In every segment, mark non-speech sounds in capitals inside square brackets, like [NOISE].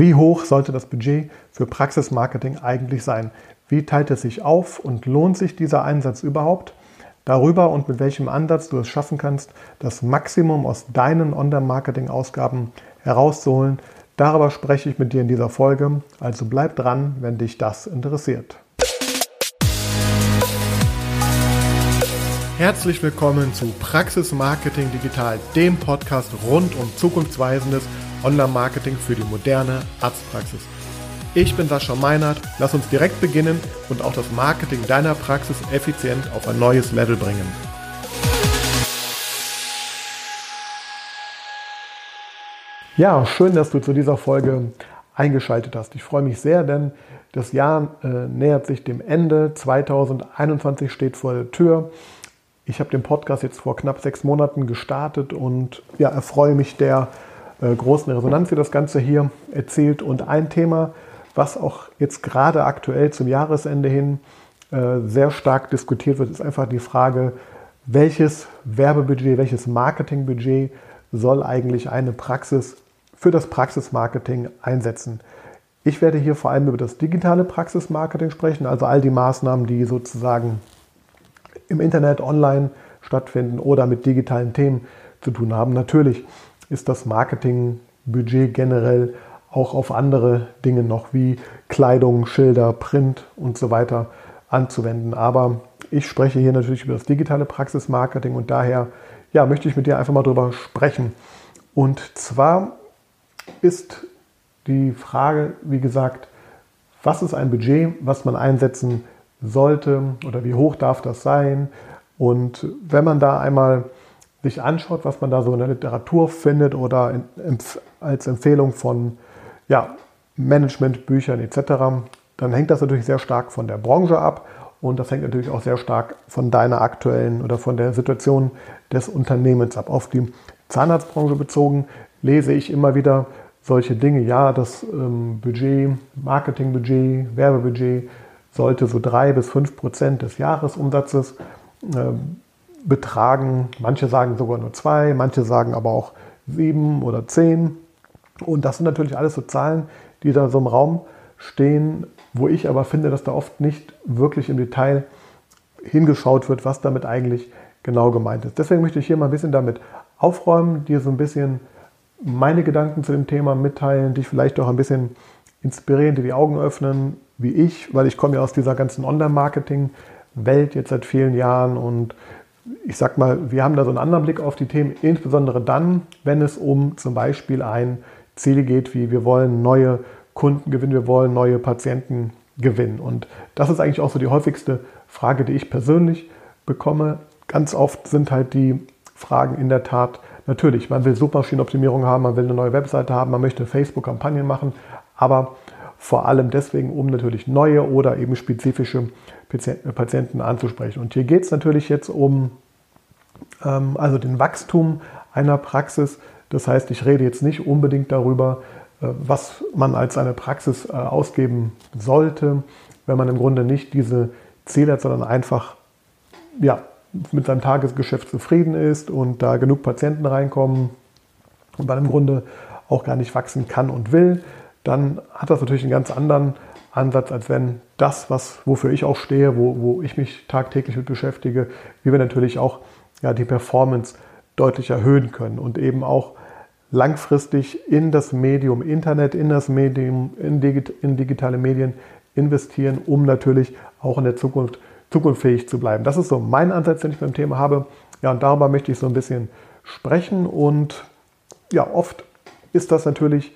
Wie hoch sollte das Budget für Praxismarketing eigentlich sein? Wie teilt es sich auf und lohnt sich dieser Einsatz überhaupt? Darüber und mit welchem Ansatz du es schaffen kannst, das Maximum aus deinen Online-Marketing-Ausgaben herauszuholen, darüber spreche ich mit dir in dieser Folge. Also bleib dran, wenn dich das interessiert. Herzlich willkommen zu Praxis Marketing Digital, dem Podcast rund um zukunftsweisendes Online-Marketing für die moderne Arztpraxis. Ich bin Sascha Meinert, lass uns direkt beginnen und auch das Marketing deiner Praxis effizient auf ein neues Level bringen. Ja, schön, dass du zu dieser Folge eingeschaltet hast. Ich freue mich sehr, denn das Jahr äh, nähert sich dem Ende. 2021 steht vor der Tür. Ich habe den Podcast jetzt vor knapp sechs Monaten gestartet und ja, erfreue mich der großen Resonanz, die das Ganze hier erzielt. Und ein Thema, was auch jetzt gerade aktuell zum Jahresende hin äh, sehr stark diskutiert wird, ist einfach die Frage, welches Werbebudget, welches Marketingbudget soll eigentlich eine Praxis für das Praxismarketing einsetzen. Ich werde hier vor allem über das digitale Praxismarketing sprechen, also all die Maßnahmen, die sozusagen im Internet, online stattfinden oder mit digitalen Themen zu tun haben. Natürlich ist das Marketingbudget generell auch auf andere Dinge noch wie Kleidung, Schilder, Print und so weiter anzuwenden. Aber ich spreche hier natürlich über das digitale Praxismarketing und daher ja, möchte ich mit dir einfach mal drüber sprechen. Und zwar ist die Frage, wie gesagt, was ist ein Budget, was man einsetzen sollte oder wie hoch darf das sein? Und wenn man da einmal sich anschaut, was man da so in der Literatur findet oder in, als Empfehlung von ja, Managementbüchern etc., dann hängt das natürlich sehr stark von der Branche ab und das hängt natürlich auch sehr stark von deiner aktuellen oder von der Situation des Unternehmens ab. Auf die Zahnarztbranche bezogen lese ich immer wieder solche Dinge. Ja, das ähm, Budget, Marketingbudget, Werbebudget sollte so drei bis fünf Prozent des Jahresumsatzes ähm, betragen. Manche sagen sogar nur zwei, manche sagen aber auch sieben oder zehn. Und das sind natürlich alles so Zahlen, die da so im Raum stehen, wo ich aber finde, dass da oft nicht wirklich im Detail hingeschaut wird, was damit eigentlich genau gemeint ist. Deswegen möchte ich hier mal ein bisschen damit aufräumen, dir so ein bisschen meine Gedanken zu dem Thema mitteilen, dich vielleicht auch ein bisschen inspirieren, dir die Augen öffnen, wie ich, weil ich komme ja aus dieser ganzen Online-Marketing-Welt jetzt seit vielen Jahren und ich sag mal, wir haben da so einen anderen Blick auf die Themen, insbesondere dann, wenn es um zum Beispiel ein Ziel geht, wie wir wollen neue Kunden gewinnen, wir wollen neue Patienten gewinnen. Und das ist eigentlich auch so die häufigste Frage, die ich persönlich bekomme. Ganz oft sind halt die Fragen in der Tat, natürlich, man will Suchmaschinenoptimierung haben, man will eine neue Webseite haben, man möchte Facebook-Kampagnen machen, aber vor allem deswegen, um natürlich neue oder eben spezifische Patienten anzusprechen. Und hier geht es natürlich jetzt um ähm, also den Wachstum einer Praxis. Das heißt, ich rede jetzt nicht unbedingt darüber, äh, was man als eine Praxis äh, ausgeben sollte, wenn man im Grunde nicht diese Ziele hat, sondern einfach ja, mit seinem Tagesgeschäft zufrieden ist und da genug Patienten reinkommen und man im Grunde auch gar nicht wachsen kann und will dann hat das natürlich einen ganz anderen Ansatz, als wenn das, was, wofür ich auch stehe, wo, wo ich mich tagtäglich mit beschäftige, wie wir natürlich auch ja, die Performance deutlich erhöhen können und eben auch langfristig in das Medium Internet, in das Medium, in, digit, in digitale Medien investieren, um natürlich auch in der Zukunft zukunftsfähig zu bleiben. Das ist so mein Ansatz, den ich beim Thema habe. Ja, und darüber möchte ich so ein bisschen sprechen. Und ja, oft ist das natürlich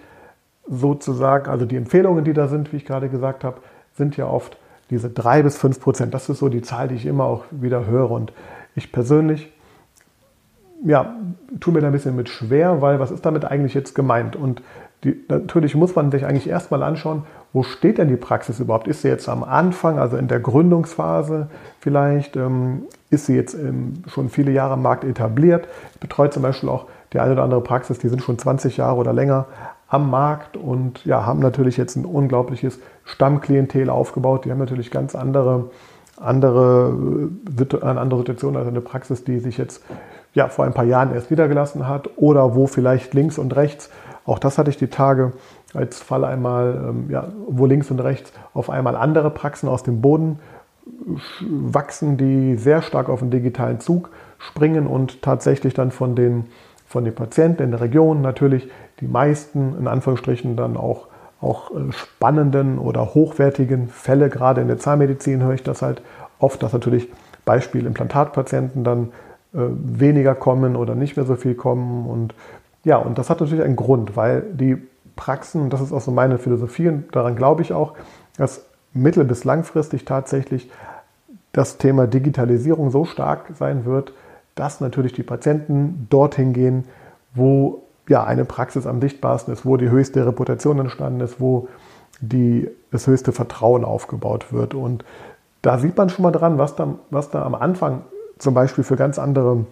sozusagen, also die Empfehlungen, die da sind, wie ich gerade gesagt habe, sind ja oft diese drei bis fünf Prozent. Das ist so die Zahl, die ich immer auch wieder höre. Und ich persönlich, ja, tue mir da ein bisschen mit schwer, weil was ist damit eigentlich jetzt gemeint? Und die, natürlich muss man sich eigentlich erstmal anschauen, wo steht denn die Praxis überhaupt? Ist sie jetzt am Anfang, also in der Gründungsphase vielleicht? Ähm, ist sie jetzt ähm, schon viele Jahre am Markt etabliert? Ich betreue zum Beispiel auch die eine oder andere Praxis, die sind schon 20 Jahre oder länger am Markt und ja, haben natürlich jetzt ein unglaubliches Stammklientel aufgebaut. Die haben natürlich ganz andere, andere, äh, eine andere Situation als eine Praxis, die sich jetzt ja, vor ein paar Jahren erst niedergelassen hat oder wo vielleicht links und rechts Auch das hatte ich die Tage als Fall einmal, ähm, ja, wo links und rechts auf einmal andere Praxen aus dem Boden wachsen, die sehr stark auf den digitalen Zug springen und tatsächlich dann von den, von den Patienten in der Region natürlich die meisten, in Anführungsstrichen, dann auch, auch äh, spannenden oder hochwertigen Fälle, gerade in der Zahnmedizin höre ich das halt oft, dass natürlich Beispiel Implantatpatienten dann äh, weniger kommen oder nicht mehr so viel kommen. Und ja, und das hat natürlich einen Grund, weil die Praxen, und das ist auch so meine Philosophie, und daran glaube ich auch, dass mittel- bis langfristig tatsächlich das Thema Digitalisierung so stark sein wird, dass natürlich die Patienten dorthin gehen, wo ja eine Praxis am sichtbarsten ist, wo die höchste Reputation entstanden ist, wo die, das höchste Vertrauen aufgebaut wird. Und da sieht man schon mal dran, was da, was da am Anfang zum Beispiel für ganz andere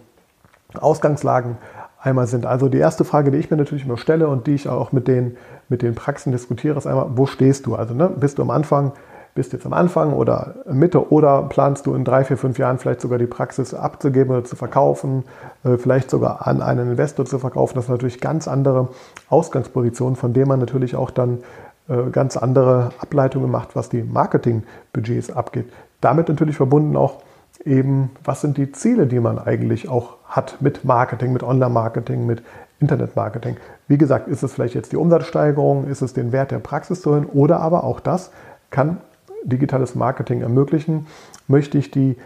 Ausgangslagen einmal sind. Also die erste Frage, die ich mir natürlich immer stelle und die ich auch mit den, mit den Praxen diskutiere, ist einmal, wo stehst du? Also ne, bist du am Anfang, bist jetzt am Anfang oder Mitte oder planst du in drei, vier, fünf Jahren vielleicht sogar die Praxis abzugeben oder zu verkaufen, äh, vielleicht sogar an einen Investor zu verkaufen. Das sind natürlich ganz andere Ausgangspositionen, von denen man natürlich auch dann äh, ganz andere Ableitungen macht, was die Marketingbudgets abgeht. Damit natürlich verbunden auch eben, was sind die Ziele, die man eigentlich auch hat mit Marketing, mit Online-Marketing, mit Internet-Marketing. Wie gesagt, ist es vielleicht jetzt die Umsatzsteigerung, ist es den Wert der Praxis zu erhöhen oder aber auch das kann digitales Marketing ermöglichen. Möchte ich die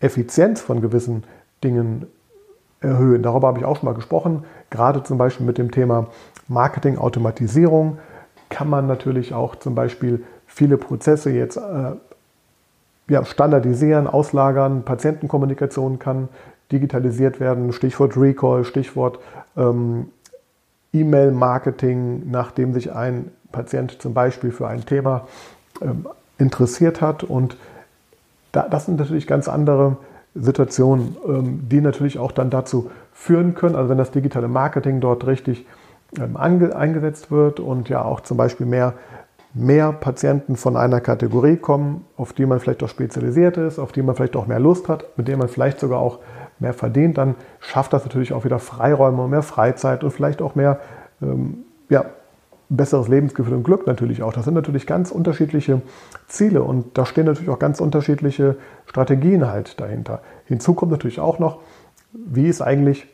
Effizienz von gewissen Dingen erhöhen? Darüber habe ich auch schon mal gesprochen, gerade zum Beispiel mit dem Thema Marketing-Automatisierung kann man natürlich auch zum Beispiel viele Prozesse jetzt äh, ja, standardisieren, auslagern. Patientenkommunikation kann digitalisiert werden. Stichwort Recall, Stichwort ähm, E-Mail-Marketing, nachdem sich ein Patient zum Beispiel für ein Thema ähm, interessiert hat. Und da, das sind natürlich ganz andere Situationen, ähm, die natürlich auch dann dazu führen können, also wenn das digitale Marketing dort richtig ähm, eingesetzt wird und ja auch zum Beispiel mehr, mehr Patienten von einer Kategorie kommen, auf die man vielleicht auch spezialisiert ist, auf die man vielleicht auch mehr Lust hat, mit denen man vielleicht sogar auch mehr verdient, dann schafft das natürlich auch wieder Freiräume und mehr Freizeit und vielleicht auch mehr ähm, ja, besseres Lebensgefühl und Glück natürlich auch. Das sind natürlich ganz unterschiedliche Ziele und da stehen natürlich auch ganz unterschiedliche Strategien halt dahinter. Hinzu kommt natürlich auch noch, wie ist eigentlich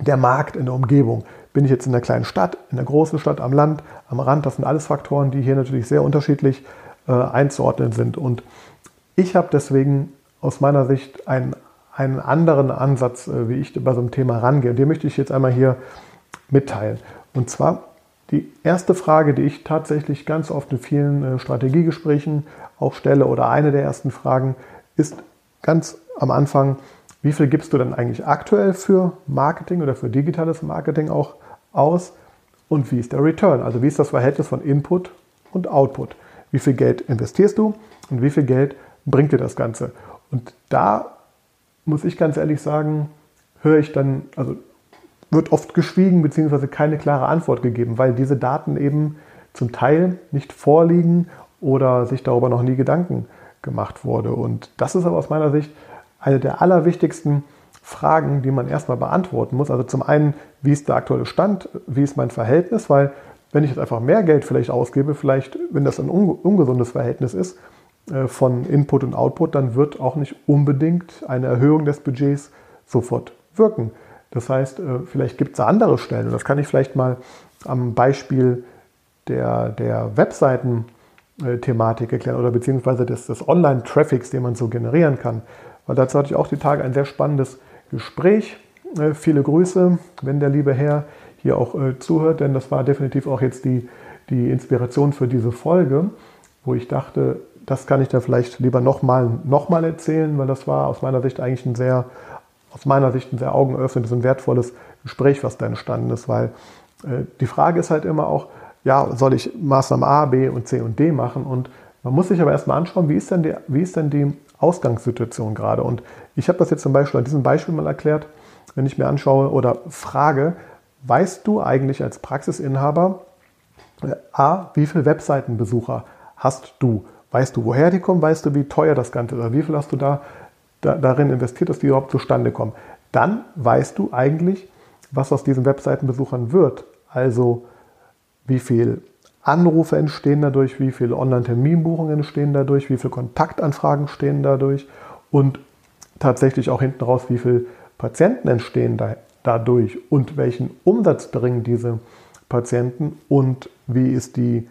der Markt in der Umgebung? Bin ich jetzt in einer kleinen Stadt, in einer großen Stadt, am Land, am Rand? Das sind alles Faktoren, die hier natürlich sehr unterschiedlich äh, einzuordnen sind. Und ich habe deswegen aus meiner Sicht einen, einen anderen Ansatz, äh, wie ich bei so einem Thema rangehe. Und den möchte ich jetzt einmal hier mitteilen. Und zwar die erste Frage, die ich tatsächlich ganz oft in vielen äh, Strategiegesprächen auch stelle oder eine der ersten Fragen ist ganz am Anfang, wie viel gibst du denn eigentlich aktuell für Marketing oder für digitales Marketing auch aus? Und wie ist der Return? Also wie ist das Verhältnis von Input und Output? Wie viel Geld investierst du und wie viel Geld bringt dir das Ganze? Und da muss ich ganz ehrlich sagen, höre ich dann, also wird oft geschwiegen bzw. keine klare Antwort gegeben, weil diese Daten eben zum Teil nicht vorliegen oder sich darüber noch nie Gedanken gemacht wurde. Und das ist aber aus meiner Sicht eine der allerwichtigsten Fragen, die man erstmal beantworten muss. Also zum einen, wie ist der aktuelle Stand, wie ist mein Verhältnis, weil wenn ich jetzt einfach mehr Geld vielleicht ausgebe, vielleicht, wenn das ein ungesundes Verhältnis ist äh, von Input und Output, dann wird auch nicht unbedingt eine Erhöhung des Budgets sofort wirken. Das heißt, äh, vielleicht gibt es andere Stellen. Das kann ich vielleicht mal am Beispiel der, der Webseiten-Thematik erklären oder beziehungsweise des, des Online-Traffics, den man so generieren kann. Weil dazu hatte ich auch die Tage ein sehr spannendes Gespräch. Äh, viele Grüße, wenn der liebe Herr hier auch äh, zuhört, denn das war definitiv auch jetzt die, die Inspiration für diese Folge, wo ich dachte, das kann ich da vielleicht lieber nochmal noch mal erzählen, weil das war aus meiner Sicht eigentlich ein sehr, aus meiner Sicht ein sehr augenöffnendes und wertvolles Gespräch, was da entstanden ist, weil äh, die Frage ist halt immer auch, ja, soll ich Maßnahmen A, B und C und D machen? Und man muss sich aber erstmal anschauen, wie ist denn die, wie ist denn die Ausgangssituation gerade. Und ich habe das jetzt zum Beispiel an diesem Beispiel mal erklärt, wenn ich mir anschaue oder frage, weißt du eigentlich als Praxisinhaber, äh, A, wie viele Webseitenbesucher hast du? Weißt du, woher die kommen? Weißt du, wie teuer das Ganze ist? Oder wie viel hast du da, da darin investiert, dass die überhaupt zustande kommen? Dann weißt du eigentlich, was aus diesen Webseitenbesuchern wird. Also wie viel Anrufe entstehen dadurch, wie viele Online-Terminbuchungen entstehen dadurch, wie viele Kontaktanfragen entstehen dadurch und tatsächlich auch hinten raus, wie viele Patienten entstehen da, dadurch und welchen Umsatz bringen diese Patienten und wie ist die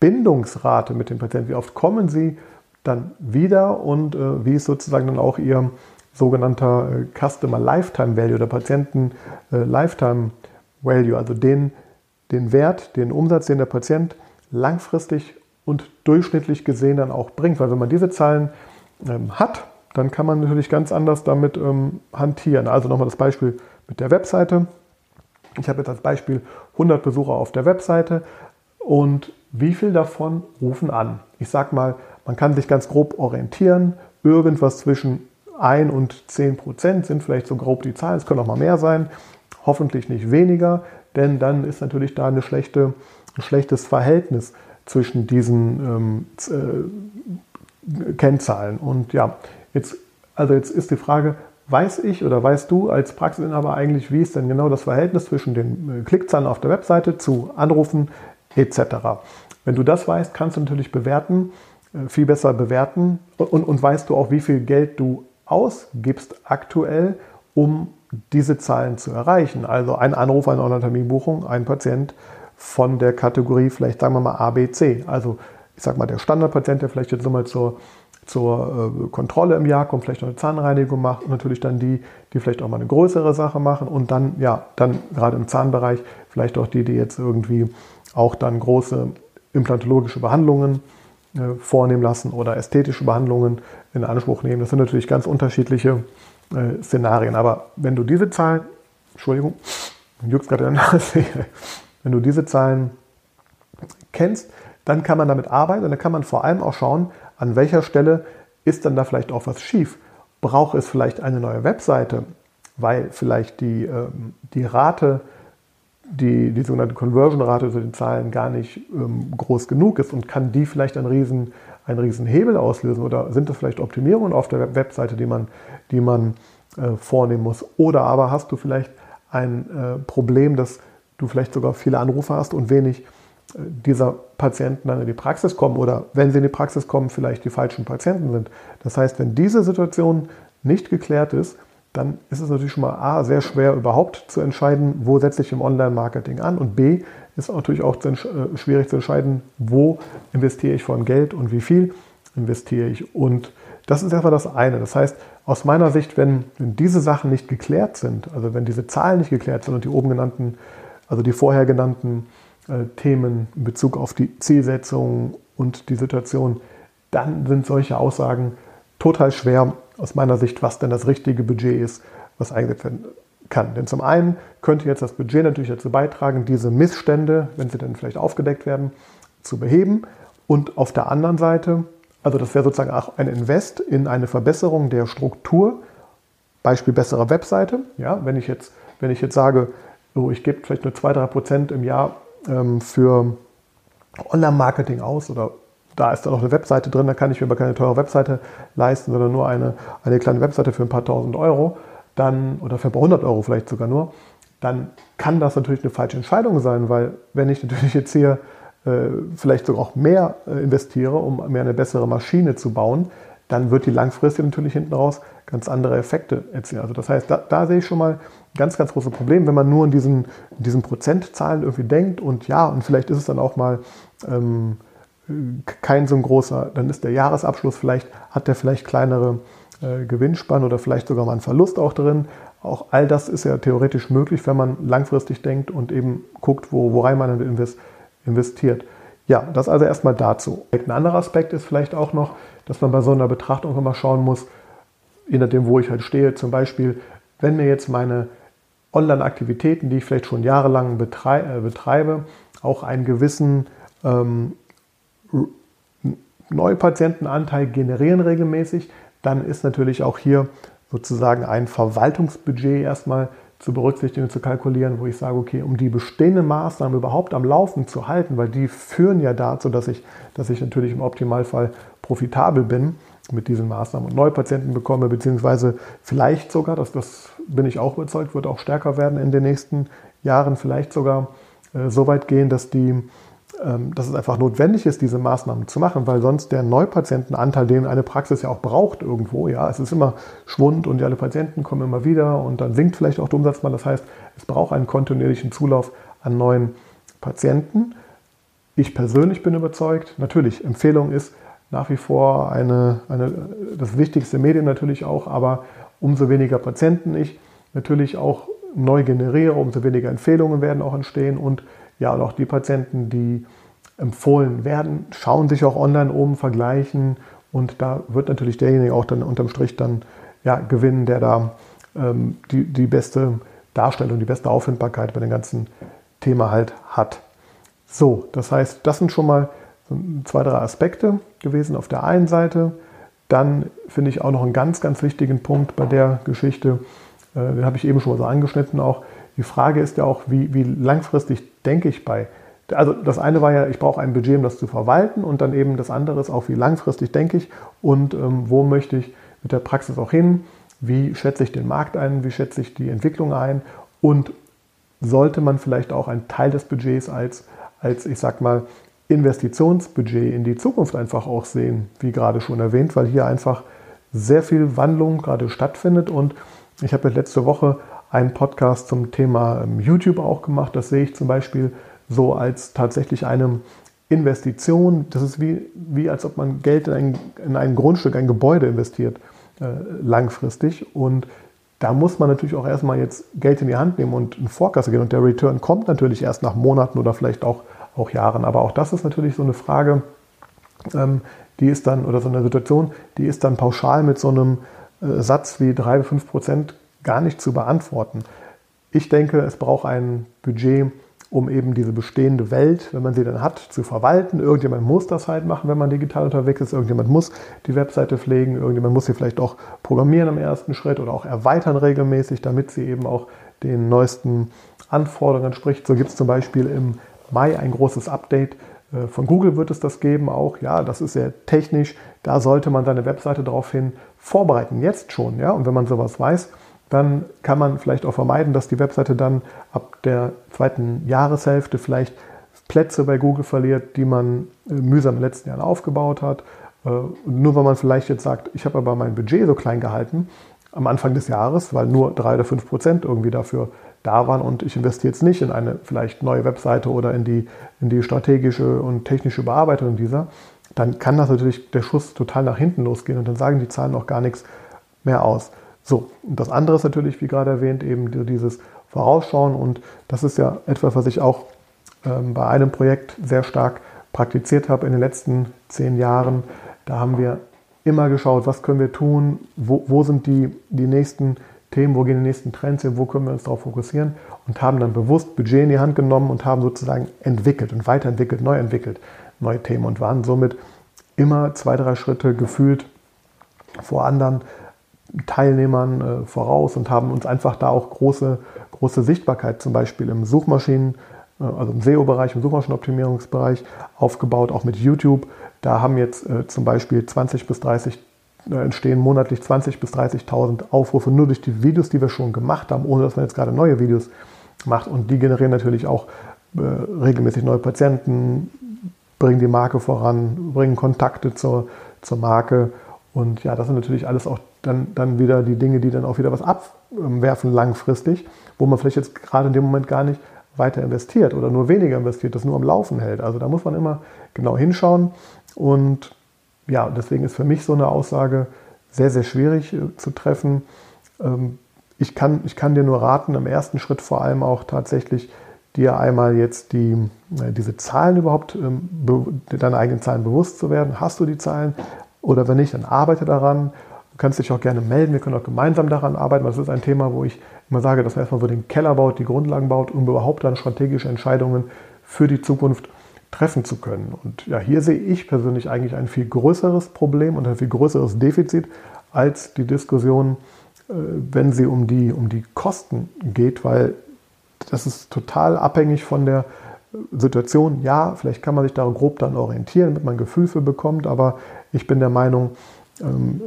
Bindungsrate mit den Patienten, wie oft kommen sie dann wieder und äh, wie ist sozusagen dann auch ihr sogenannter äh, Customer Lifetime Value oder Patienten äh, Lifetime Value, also den, den Wert, den Umsatz, den der Patient langfristig und durchschnittlich gesehen dann auch bringt. Weil wenn man diese Zahlen ähm, hat, dann kann man natürlich ganz anders damit ähm, hantieren. Also nochmal das Beispiel mit der Webseite. Ich habe jetzt als Beispiel 100 Besucher auf der Webseite und wie viel davon rufen an? Ich sage mal, man kann sich ganz grob orientieren. Irgendwas zwischen 1 und 10 Prozent sind vielleicht so grob die Zahlen. Es können auch mal mehr sein. Hoffentlich nicht weniger, denn dann ist natürlich da eine schlechte, ein schlechtes Verhältnis zwischen diesen ähm, äh, Kennzahlen. Und ja, jetzt, also jetzt ist die Frage, weiß ich oder weißt du als Praxisinhaber eigentlich, wie ist denn genau das Verhältnis zwischen den äh, Klickzahlen auf der Webseite zu Anrufen etc. Wenn du das weißt, kannst du natürlich bewerten, äh, viel besser bewerten und, und weißt du auch, wie viel Geld du ausgibst aktuell, um diese Zahlen zu erreichen. Also ein Anruf, eine Online-Terminbuchung, ein Patient von der Kategorie vielleicht sagen wir mal ABC. Also ich sage mal der Standardpatient, der vielleicht jetzt nochmal zur, zur äh, Kontrolle im Jahr kommt, vielleicht noch eine Zahnreinigung macht und natürlich dann die, die vielleicht auch mal eine größere Sache machen und dann, ja, dann gerade im Zahnbereich vielleicht auch die, die jetzt irgendwie auch dann große implantologische Behandlungen äh, vornehmen lassen oder ästhetische Behandlungen in Anspruch nehmen. Das sind natürlich ganz unterschiedliche äh, Szenarien. Aber wenn du diese Zahlen, Entschuldigung, juckt gerade [LAUGHS] wenn du diese Zahlen kennst, dann kann man damit arbeiten und dann kann man vor allem auch schauen, an welcher Stelle ist dann da vielleicht auch was schief. Braucht es vielleicht eine neue Webseite, weil vielleicht die, ähm, die Rate die, die sogenannte Conversion-Rate zu den Zahlen gar nicht ähm, groß genug ist und kann die vielleicht einen riesen, einen riesen Hebel auslösen oder sind das vielleicht Optimierungen auf der Webseite, die man, die man äh, vornehmen muss? Oder aber hast du vielleicht ein äh, Problem, dass du vielleicht sogar viele Anrufe hast und wenig äh, dieser Patienten dann in die Praxis kommen oder wenn sie in die Praxis kommen, vielleicht die falschen Patienten sind. Das heißt, wenn diese Situation nicht geklärt ist, dann ist es natürlich schon mal A, sehr schwer überhaupt zu entscheiden, wo setze ich im Online-Marketing an und B, ist natürlich auch äh, schwierig zu entscheiden, wo investiere ich allem Geld und wie viel investiere ich. Und das ist erstmal das eine. Das heißt, aus meiner Sicht, wenn, wenn diese Sachen nicht geklärt sind, also wenn diese Zahlen nicht geklärt sind und die oben genannten, also die vorher genannten äh, Themen in Bezug auf die Zielsetzung und die Situation, dann sind solche Aussagen total schwer aus meiner Sicht, was denn das richtige Budget ist, was eingesetzt werden kann. Denn zum einen könnte jetzt das Budget natürlich dazu beitragen, diese Missstände, wenn sie dann vielleicht aufgedeckt werden, zu beheben. Und auf der anderen Seite, also das wäre sozusagen auch ein Invest in eine Verbesserung der Struktur, Beispiel bessere Webseite. Ja, wenn ich jetzt, wenn ich jetzt sage, so, ich gebe vielleicht nur 2-3 Prozent im Jahr ähm, für Online-Marketing aus oder da ist dann noch eine Webseite drin, da kann ich mir aber keine teure Webseite leisten, sondern nur eine, eine kleine Webseite für ein paar tausend Euro, dann, oder für ein paar hundert Euro vielleicht sogar nur, dann kann das natürlich eine falsche Entscheidung sein, weil wenn ich natürlich jetzt hier äh, vielleicht sogar auch mehr äh, investiere, um mir eine bessere Maschine zu bauen, dann wird die langfristig natürlich hinten raus ganz andere Effekte erzielen. Also das heißt, da, da sehe ich schon mal ganz, ganz große Problem, wenn man nur in diesen, in diesen Prozentzahlen irgendwie denkt und ja, und vielleicht ist es dann auch mal ähm, kein so ein großer, dann ist der Jahresabschluss vielleicht, hat der vielleicht kleinere äh, Gewinnspann oder vielleicht sogar mal einen Verlust auch drin. Auch all das ist ja theoretisch möglich, wenn man langfristig denkt und eben guckt, wo, worein man investiert. Ja, das also erstmal dazu. Ein anderer Aspekt ist vielleicht auch noch, dass man bei so einer Betrachtung immer schauen muss, je nachdem, wo ich halt stehe, zum Beispiel, wenn mir jetzt meine Online-Aktivitäten, die ich vielleicht schon jahrelang betreibe, äh, betreibe auch einen gewissen ähm, Neupatientenanteil generieren regelmäßig, dann ist natürlich auch hier sozusagen ein Verwaltungsbudget erstmal zu berücksichtigen zu kalkulieren, wo ich sage, okay, um die bestehenden Maßnahmen überhaupt am Laufen zu halten, weil die führen ja dazu, dass ich, dass ich natürlich im Optimalfall profitabel bin mit diesen Maßnahmen und Neupatienten bekomme, beziehungsweise vielleicht sogar, das, das bin ich auch überzeugt, wird auch stärker werden in den nächsten Jahren, vielleicht sogar äh, so weit gehen, dass, die, dass es einfach notwendig ist, diese Maßnahmen zu machen, weil sonst der Neupatientenanteil, den eine Praxis ja auch braucht irgendwo, ja, es ist immer Schwund und alle Patienten kommen immer wieder und dann sinkt vielleicht auch der Umsatz mal. Das heißt, es braucht einen kontinuierlichen Zulauf an neuen Patienten. Ich persönlich bin überzeugt, natürlich, Empfehlung ist nach wie vor eine, eine, das wichtigste Medium natürlich auch, aber umso weniger Patienten ich natürlich auch neu generiere, umso weniger Empfehlungen werden auch entstehen und ja, und auch die Patienten, die empfohlen werden, schauen sich auch online um, vergleichen und da wird natürlich derjenige auch dann unterm Strich dann ja, gewinnen, der da ähm, die, die beste Darstellung, die beste Auffindbarkeit bei dem ganzen Thema halt hat. So, das heißt, das sind schon mal zwei, drei Aspekte gewesen auf der einen Seite. Dann finde ich auch noch einen ganz, ganz wichtigen Punkt bei der Geschichte, äh, den habe ich eben schon mal so angeschnitten auch. Die Frage ist ja auch, wie, wie langfristig denke ich bei. Also das eine war ja, ich brauche ein Budget, um das zu verwalten und dann eben das andere ist auch, wie langfristig denke ich und ähm, wo möchte ich mit der Praxis auch hin, wie schätze ich den Markt ein, wie schätze ich die Entwicklung ein und sollte man vielleicht auch einen Teil des Budgets als, als ich sag mal, Investitionsbudget in die Zukunft einfach auch sehen, wie gerade schon erwähnt, weil hier einfach sehr viel Wandlung gerade stattfindet. Und ich habe letzte Woche einen Podcast zum Thema ähm, YouTube auch gemacht. Das sehe ich zum Beispiel so als tatsächlich eine Investition. Das ist wie, wie als ob man Geld in ein, in ein Grundstück, ein Gebäude investiert, äh, langfristig. Und da muss man natürlich auch erstmal jetzt Geld in die Hand nehmen und in Vorkasse gehen. Und der Return kommt natürlich erst nach Monaten oder vielleicht auch auch Jahren. Aber auch das ist natürlich so eine Frage, ähm, die ist dann, oder so eine Situation, die ist dann pauschal mit so einem äh, Satz wie 3 bis 5 Prozent gar nicht zu beantworten. Ich denke, es braucht ein Budget, um eben diese bestehende Welt, wenn man sie dann hat, zu verwalten. Irgendjemand muss das halt machen, wenn man digital unterwegs ist. Irgendjemand muss die Webseite pflegen. Irgendjemand muss sie vielleicht auch programmieren im ersten Schritt oder auch erweitern regelmäßig, damit sie eben auch den neuesten Anforderungen entspricht. So gibt es zum Beispiel im Mai ein großes Update. Äh, von Google wird es das geben auch. Ja, das ist sehr technisch. Da sollte man seine Webseite daraufhin vorbereiten. Jetzt schon. Ja, und wenn man sowas weiß, dann kann man vielleicht auch vermeiden, dass die Webseite dann ab der zweiten Jahreshälfte vielleicht Plätze bei Google verliert, die man äh, mühsam in den letzten Jahren aufgebaut hat. Äh, nur weil man vielleicht jetzt sagt, ich habe aber mein Budget so klein gehalten am Anfang des Jahres, weil nur drei oder fünf Prozent irgendwie dafür da waren und ich investiere jetzt nicht in eine vielleicht neue Webseite oder in die, in die strategische und technische Bearbeitung dieser, dann kann das natürlich der Schuss total nach hinten losgehen und dann sagen die Zahlen auch gar nichts mehr aus. So, und das andere ist natürlich, wie gerade erwähnt, eben dieses Vorausschauen. Und das ist ja etwas, was ich auch ähm, bei einem Projekt sehr stark praktiziert habe in den letzten zehn Jahren. Da haben wir immer geschaut, was können wir tun, wo, wo sind die, die nächsten Themen, wo gehen die nächsten Trends hin, wo können wir uns darauf fokussieren? Und haben dann bewusst Budget in die Hand genommen und haben sozusagen entwickelt und weiterentwickelt, neu entwickelt, neue Themen. Und waren somit immer zwei, drei Schritte gefühlt vor anderen Teilnehmern äh, voraus und haben uns einfach da auch große, große Sichtbarkeit zum Beispiel im Suchmaschinen, äh, also im SEO-Bereich, im Suchmaschinenoptimierungsbereich aufgebaut, auch mit YouTube. Da haben jetzt äh, zum Beispiel 20 bis 30 da entstehen monatlich 20.000 bis 30.000 Aufrufe nur durch die Videos, die wir schon gemacht haben, ohne dass man jetzt gerade neue Videos macht. Und die generieren natürlich auch äh, regelmäßig neue Patienten, bringen die Marke voran, bringen Kontakte zur, zur Marke. Und ja, das sind natürlich alles auch dann, dann wieder die Dinge, die dann auch wieder was abwerfen langfristig, wo man vielleicht jetzt gerade in dem Moment gar nicht weiter investiert oder nur weniger investiert, das nur am Laufen hält. Also da muss man immer genau hinschauen und ja, deswegen ist für mich so eine Aussage sehr, sehr schwierig äh, zu treffen. Ähm, ich, kann, ich kann dir nur raten, im ersten Schritt vor allem auch tatsächlich dir einmal jetzt die, äh, diese Zahlen überhaupt, ähm, deine eigenen Zahlen bewusst zu werden. Hast du die Zahlen? Oder wenn nicht, dann arbeite daran. Du kannst dich auch gerne melden. Wir können auch gemeinsam daran arbeiten. Das ist ein Thema, wo ich immer sage, dass man erstmal so den Keller baut, die Grundlagen baut, um überhaupt dann strategische Entscheidungen für die Zukunft zu treffen zu können. Und ja, hier sehe ich persönlich eigentlich ein viel größeres Problem und ein viel größeres Defizit als die Diskussion, äh, wenn sie um die, um die Kosten geht, weil das ist total abhängig von der Situation. Ja, vielleicht kann man sich da grob dann orientieren, damit man ein Gefühl für bekommt, aber ich bin der Meinung,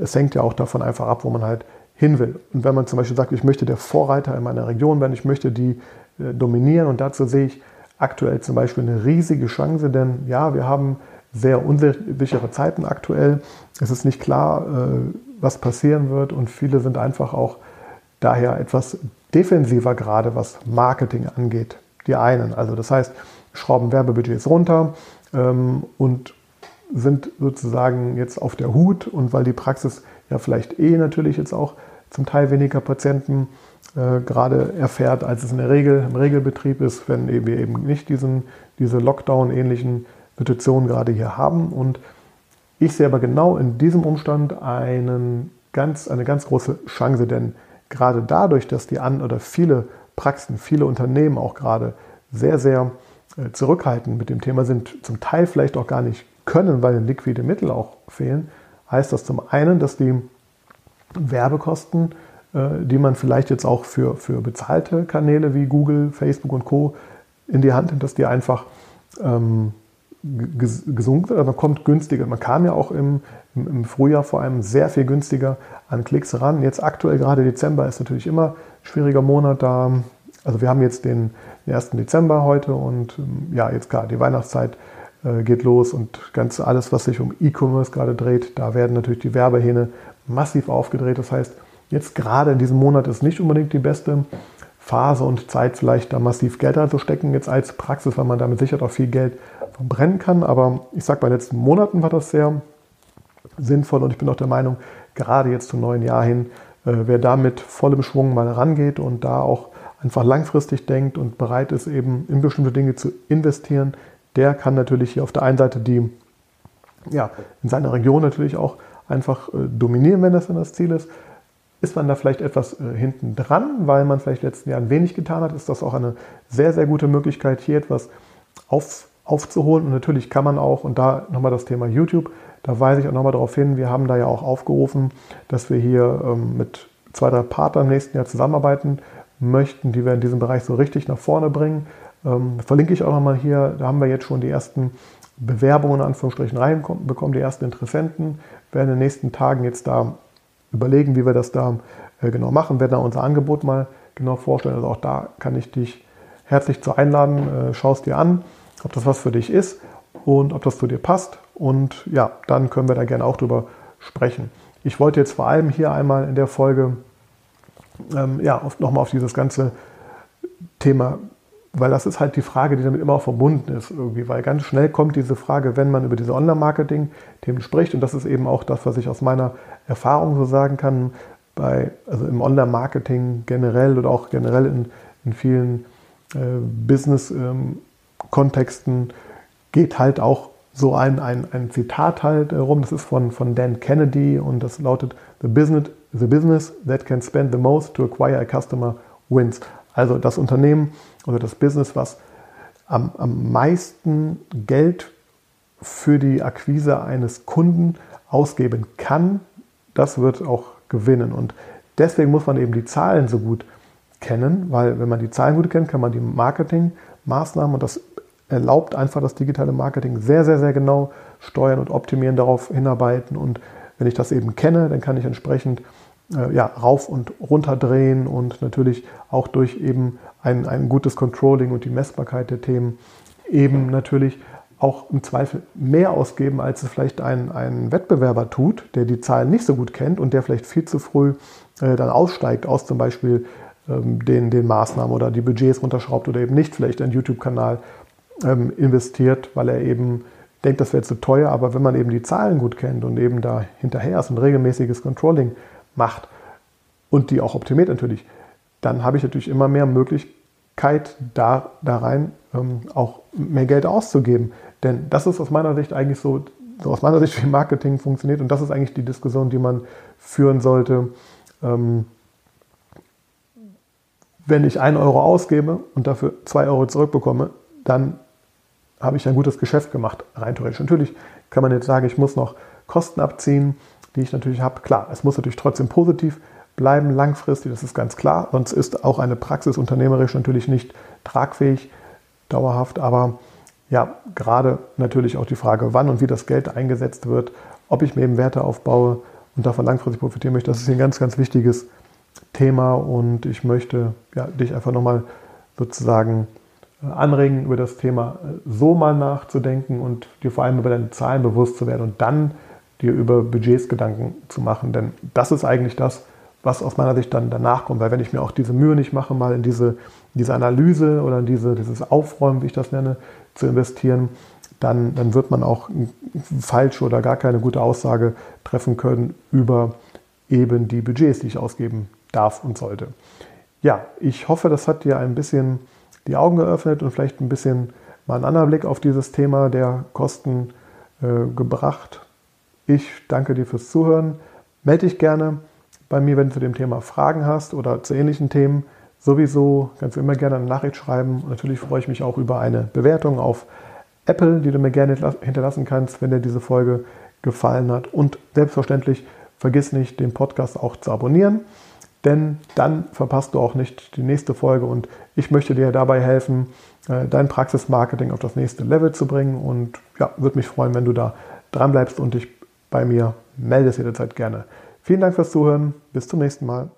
es hängt ja auch davon einfach ab, wo man halt hin will. Und wenn man zum Beispiel sagt, ich möchte der Vorreiter in meiner Region werden, ich möchte die äh, dominieren und dazu sehe ich aktuell zum Beispiel eine riesige Chance, denn ja, wir haben sehr unsichere Zeiten aktuell. Es ist nicht klar, äh, was passieren wird und viele sind einfach auch daher etwas defensiver gerade, was Marketing angeht. Die einen, also das heißt, schrauben Werbebudgets runter ähm, und sind sozusagen jetzt auf der Hut und weil die Praxis ja vielleicht eh natürlich jetzt auch zum Teil weniger Patienten äh, gerade erfährt, als es in der Regel im Regelbetrieb ist, wenn wir eben nicht diesen, diese Lockdown-ähnlichen Situationen gerade hier haben. Und ich sehe aber genau in diesem Umstand einen ganz, eine ganz große Chance, denn gerade dadurch, dass die an oder viele Praxen, viele Unternehmen auch gerade sehr, sehr äh, zurückhaltend mit dem Thema sind, zum Teil vielleicht auch gar nicht können, weil liquide Mittel auch fehlen, heißt das zum einen, dass die Werbekosten, äh, die man vielleicht jetzt auch für, für bezahlte Kanäle wie Google, Facebook und Co. in die Hand nimmt, dass die einfach ähm, gesunken sind. Also man kommt günstiger. Man kam ja auch im, im, Frühjahr vor allem sehr viel günstiger an Klicks ran. Jetzt aktuell gerade Dezember ist natürlich immer ein schwieriger Monat da. Also wir haben jetzt den, den 1. Dezember heute und ähm, ja, jetzt klar, die Weihnachtszeit geht los und ganz alles, was sich um E-Commerce gerade dreht, da werden natürlich die Werbehähne massiv aufgedreht. Das heißt, jetzt gerade in diesem Monat ist nicht unbedingt die beste Phase und Zeit, vielleicht da massiv Geld reinzustecken, jetzt als Praxis, weil man damit sicher auch viel Geld verbrennen kann. Aber ich sage, bei den letzten Monaten war das sehr sinnvoll und ich bin auch der Meinung, gerade jetzt zum neuen Jahr hin, äh, wer da mit vollem Schwung mal rangeht und da auch einfach langfristig denkt und bereit ist, eben in bestimmte Dinge zu investieren, der kann natürlich hier auf der einen Seite die, ja, in seiner Region natürlich auch einfach äh, dominieren, wenn das dann das Ziel ist. Ist man da vielleicht etwas äh, hinten dran, weil man vielleicht letzten Jahren wenig getan hat, ist das auch eine sehr, sehr gute Möglichkeit, hier etwas auf, aufzuholen. Und natürlich kann man auch, und da nochmal das Thema YouTube, da weise ich auch nochmal darauf hin, wir haben da ja auch aufgerufen, dass wir hier ähm, mit zwei, drei Partnern im nächsten Jahr zusammenarbeiten möchten, die wir in diesem Bereich so richtig nach vorne bringen. Ähm, verlinke ich auch nochmal hier, da haben wir jetzt schon die ersten Bewerbungen in Anführungsstrichen reinbekommen, die ersten Interessenten werden in den nächsten Tagen jetzt da überlegen, wie wir das da äh, genau machen, werden da unser Angebot mal genau vorstellen. Also auch da kann ich dich herzlich zu einladen, äh, schau es dir an, ob das was für dich ist und ob das zu dir passt. Und ja, dann können wir da gerne auch drüber sprechen. Ich wollte jetzt vor allem hier einmal in der Folge ähm, ja, nochmal auf dieses ganze Thema weil das ist halt die Frage, die damit immer verbunden ist irgendwie, weil ganz schnell kommt diese Frage, wenn man über diese Online-Marketing-Themen spricht und das ist eben auch das, was ich aus meiner Erfahrung so sagen kann, bei, also im Online-Marketing generell oder auch generell in, in vielen äh, Business-Kontexten ähm, geht halt auch so ein, ein, ein Zitat halt äh, rum, das ist von, von Dan Kennedy und das lautet, the business, the business that can spend the most to acquire a customer wins. Also das Unternehmen oder das Business, was am, am meisten Geld für die Akquise eines Kunden ausgeben kann, das wird auch gewinnen. Und deswegen muss man eben die Zahlen so gut kennen, weil wenn man die Zahlen gut kennt, kann man die Marketingmaßnahmen und das erlaubt einfach das digitale Marketing sehr, sehr, sehr genau steuern und optimieren, darauf hinarbeiten. Und wenn ich das eben kenne, dann kann ich entsprechend ja, rauf und runter drehen und natürlich auch durch eben ein, ein gutes Controlling und die Messbarkeit der Themen eben natürlich auch im Zweifel mehr ausgeben, als es vielleicht ein, ein Wettbewerber tut, der die Zahlen nicht so gut kennt und der vielleicht viel zu früh äh, dann aussteigt aus zum Beispiel ähm, den, den Maßnahmen oder die Budgets runterschraubt oder eben nicht vielleicht einen YouTube-Kanal ähm, investiert, weil er eben denkt, das wäre zu teuer. Aber wenn man eben die Zahlen gut kennt und eben da hinterher ist und regelmäßiges Controlling macht und die auch optimiert natürlich, dann habe ich natürlich immer mehr Möglichkeit, da, da rein ähm, auch mehr Geld auszugeben. Denn das ist aus meiner Sicht eigentlich so, so aus meiner Sicht, wie Marketing funktioniert. Und das ist eigentlich die Diskussion, die man führen sollte. Ähm, wenn ich einen Euro ausgebe und dafür zwei Euro zurückbekomme, dann habe ich ein gutes Geschäft gemacht, rein theoretisch. Natürlich kann man jetzt sagen, ich muss noch Kosten abziehen, die ich natürlich habe. Klar, es muss natürlich trotzdem positiv bleiben langfristig, das ist ganz klar. Sonst ist auch eine Praxis unternehmerisch natürlich nicht tragfähig, dauerhaft. Aber ja, gerade natürlich auch die Frage, wann und wie das Geld eingesetzt wird, ob ich mir eben Werte aufbaue und davon langfristig profitieren möchte, das ist ein ganz, ganz wichtiges Thema und ich möchte ja, dich einfach nochmal sozusagen äh, anregen, über das Thema äh, so mal nachzudenken und dir vor allem über deine Zahlen bewusst zu werden und dann dir über Budgets Gedanken zu machen. Denn das ist eigentlich das, was aus meiner Sicht dann danach kommt. Weil wenn ich mir auch diese Mühe nicht mache, mal in diese, diese Analyse oder in diese, dieses Aufräumen, wie ich das nenne, zu investieren, dann, dann wird man auch falsche oder gar keine gute Aussage treffen können über eben die Budgets, die ich ausgeben darf und sollte. Ja, ich hoffe, das hat dir ein bisschen die Augen geöffnet und vielleicht ein bisschen mal einen anderen Blick auf dieses Thema der Kosten äh, gebracht. Ich danke dir fürs Zuhören. Melde dich gerne bei mir, wenn du zu dem Thema Fragen hast oder zu ähnlichen Themen. Sowieso kannst du immer gerne eine Nachricht schreiben. Und natürlich freue ich mich auch über eine Bewertung auf Apple, die du mir gerne hinterlassen kannst, wenn dir diese Folge gefallen hat. Und selbstverständlich vergiss nicht, den Podcast auch zu abonnieren denn dann verpasst du auch nicht die nächste Folge und ich möchte dir dabei helfen, äh, dein Praxismarketing auf das nächste Level zu bringen und ja, würde mich freuen, wenn du da dran bleibst und dich bei mir meldest jederzeit gerne. Vielen Dank fürs Zuhören, bis zum nächsten Mal.